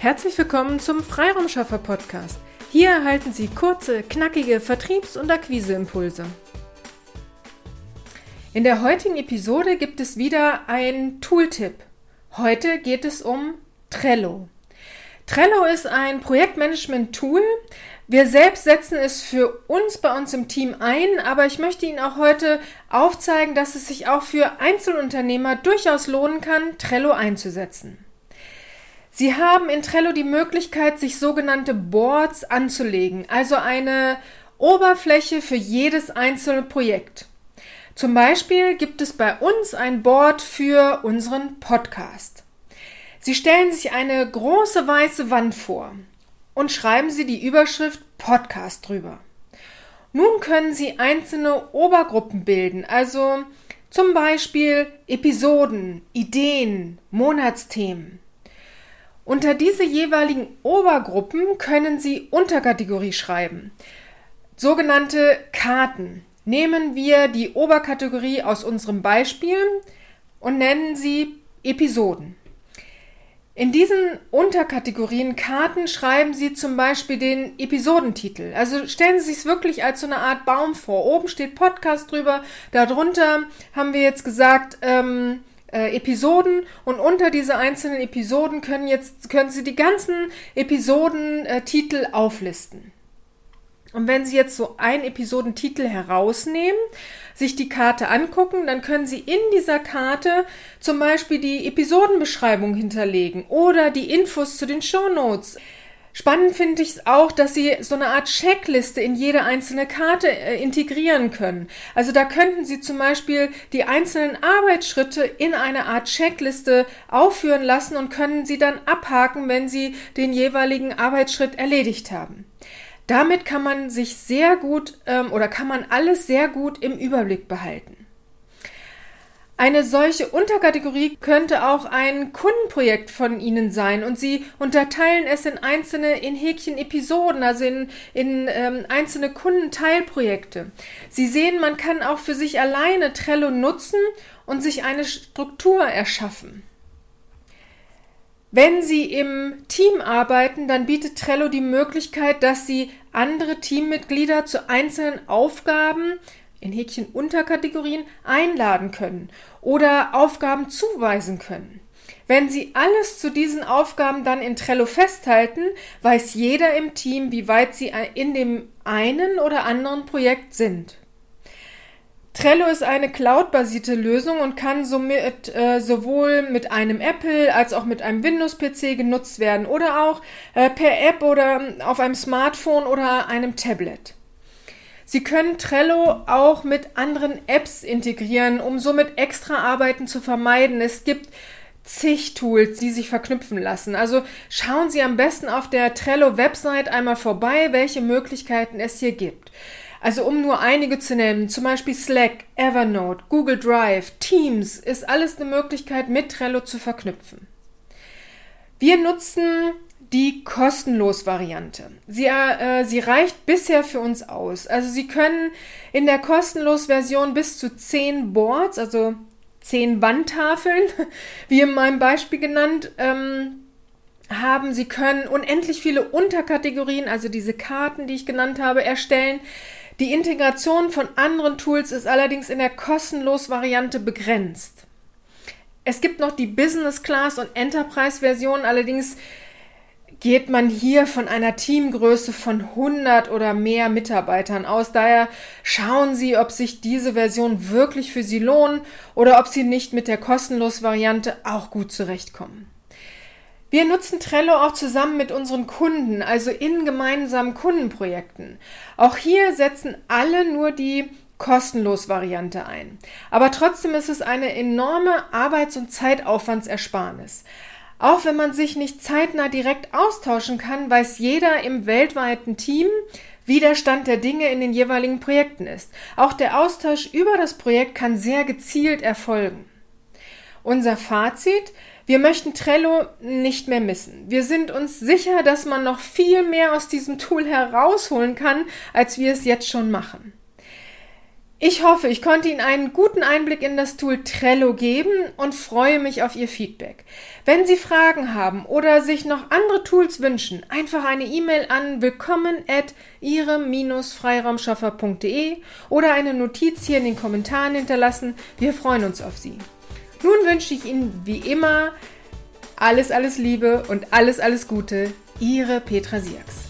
Herzlich willkommen zum Freiraumschaffer Podcast. Hier erhalten Sie kurze, knackige Vertriebs- und Akquiseimpulse. In der heutigen Episode gibt es wieder ein Tooltip. Heute geht es um Trello. Trello ist ein Projektmanagement-Tool. Wir selbst setzen es für uns bei uns im Team ein, aber ich möchte Ihnen auch heute aufzeigen, dass es sich auch für Einzelunternehmer durchaus lohnen kann, Trello einzusetzen. Sie haben in Trello die Möglichkeit, sich sogenannte Boards anzulegen, also eine Oberfläche für jedes einzelne Projekt. Zum Beispiel gibt es bei uns ein Board für unseren Podcast. Sie stellen sich eine große weiße Wand vor und schreiben Sie die Überschrift Podcast drüber. Nun können Sie einzelne Obergruppen bilden, also zum Beispiel Episoden, Ideen, Monatsthemen. Unter diese jeweiligen Obergruppen können Sie Unterkategorie schreiben. Sogenannte Karten. Nehmen wir die Oberkategorie aus unserem Beispiel und nennen sie Episoden. In diesen Unterkategorien Karten schreiben Sie zum Beispiel den Episodentitel. Also stellen Sie sich wirklich als so eine Art Baum vor. Oben steht Podcast drüber, darunter haben wir jetzt gesagt, ähm, äh, Episoden und unter diese einzelnen Episoden können jetzt können Sie die ganzen Episodentitel äh, auflisten. Und wenn Sie jetzt so einen Episodentitel herausnehmen, sich die Karte angucken, dann können Sie in dieser Karte zum Beispiel die Episodenbeschreibung hinterlegen oder die Infos zu den Show Notes. Spannend finde ich es auch, dass Sie so eine Art Checkliste in jede einzelne Karte äh, integrieren können. Also da könnten Sie zum Beispiel die einzelnen Arbeitsschritte in eine Art Checkliste aufführen lassen und können sie dann abhaken, wenn Sie den jeweiligen Arbeitsschritt erledigt haben. Damit kann man sich sehr gut ähm, oder kann man alles sehr gut im Überblick behalten. Eine solche Unterkategorie könnte auch ein Kundenprojekt von Ihnen sein und Sie unterteilen es in einzelne, in Häkchen Episoden, also in, in ähm, einzelne Kundenteilprojekte. Sie sehen, man kann auch für sich alleine Trello nutzen und sich eine Struktur erschaffen. Wenn Sie im Team arbeiten, dann bietet Trello die Möglichkeit, dass Sie andere Teammitglieder zu einzelnen Aufgaben in Häkchen Unterkategorien einladen können oder Aufgaben zuweisen können. Wenn Sie alles zu diesen Aufgaben dann in Trello festhalten, weiß jeder im Team, wie weit Sie in dem einen oder anderen Projekt sind. Trello ist eine cloud-basierte Lösung und kann somit äh, sowohl mit einem Apple als auch mit einem Windows-PC genutzt werden oder auch äh, per App oder auf einem Smartphone oder einem Tablet. Sie können Trello auch mit anderen Apps integrieren, um somit extra Arbeiten zu vermeiden. Es gibt zig Tools, die sich verknüpfen lassen. Also schauen Sie am besten auf der Trello-Website einmal vorbei, welche Möglichkeiten es hier gibt. Also um nur einige zu nennen, zum Beispiel Slack, Evernote, Google Drive, Teams, ist alles eine Möglichkeit, mit Trello zu verknüpfen. Wir nutzen die kostenlos Variante. Sie, äh, sie reicht bisher für uns aus. Also Sie können in der kostenlos Version bis zu 10 Boards, also 10 Wandtafeln, wie in meinem Beispiel genannt, ähm, haben. Sie können unendlich viele Unterkategorien, also diese Karten, die ich genannt habe, erstellen. Die Integration von anderen Tools ist allerdings in der kostenlos Variante begrenzt. Es gibt noch die Business Class und Enterprise Version, allerdings geht man hier von einer Teamgröße von 100 oder mehr Mitarbeitern aus. Daher schauen Sie, ob sich diese Version wirklich für Sie lohnt oder ob Sie nicht mit der kostenlos Variante auch gut zurechtkommen. Wir nutzen Trello auch zusammen mit unseren Kunden, also in gemeinsamen Kundenprojekten. Auch hier setzen alle nur die kostenlos Variante ein. Aber trotzdem ist es eine enorme Arbeits- und Zeitaufwandsersparnis. Auch wenn man sich nicht zeitnah direkt austauschen kann, weiß jeder im weltweiten Team, wie der Stand der Dinge in den jeweiligen Projekten ist. Auch der Austausch über das Projekt kann sehr gezielt erfolgen. Unser Fazit, wir möchten Trello nicht mehr missen. Wir sind uns sicher, dass man noch viel mehr aus diesem Tool herausholen kann, als wir es jetzt schon machen. Ich hoffe, ich konnte Ihnen einen guten Einblick in das Tool Trello geben und freue mich auf Ihr Feedback. Wenn Sie Fragen haben oder sich noch andere Tools wünschen, einfach eine E-Mail an willkommen at ihrem-freiraumschaffer.de oder eine Notiz hier in den Kommentaren hinterlassen. Wir freuen uns auf Sie. Nun wünsche ich Ihnen wie immer alles, alles Liebe und alles, alles Gute. Ihre Petra Siaks.